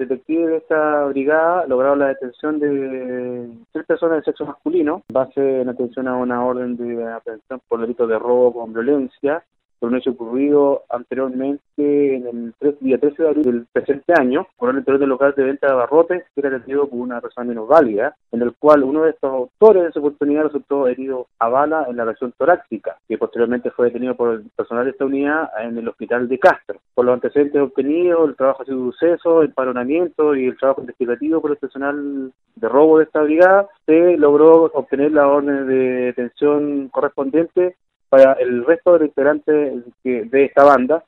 detectives de esta brigada lograron la detención de tres personas de sexo masculino, base en atención a una orden de aprehensión por delito de robo con violencia, hecho ocurrido anteriormente en el día 13 de abril del presente año por el interior del local de venta de abarrotes que era atendido por una persona menos válida, en el cual uno de estos autores de esa oportunidad resultó herido a bala en la región torácica, que posteriormente fue detenido por el personal de esta unidad en el hospital de Castro. Por los antecedentes obtenidos, el trabajo ha sido suceso, el paronamiento y el trabajo investigativo por el personal de robo de esta brigada, se logró obtener la orden de detención correspondiente para el resto de los integrantes de esta banda,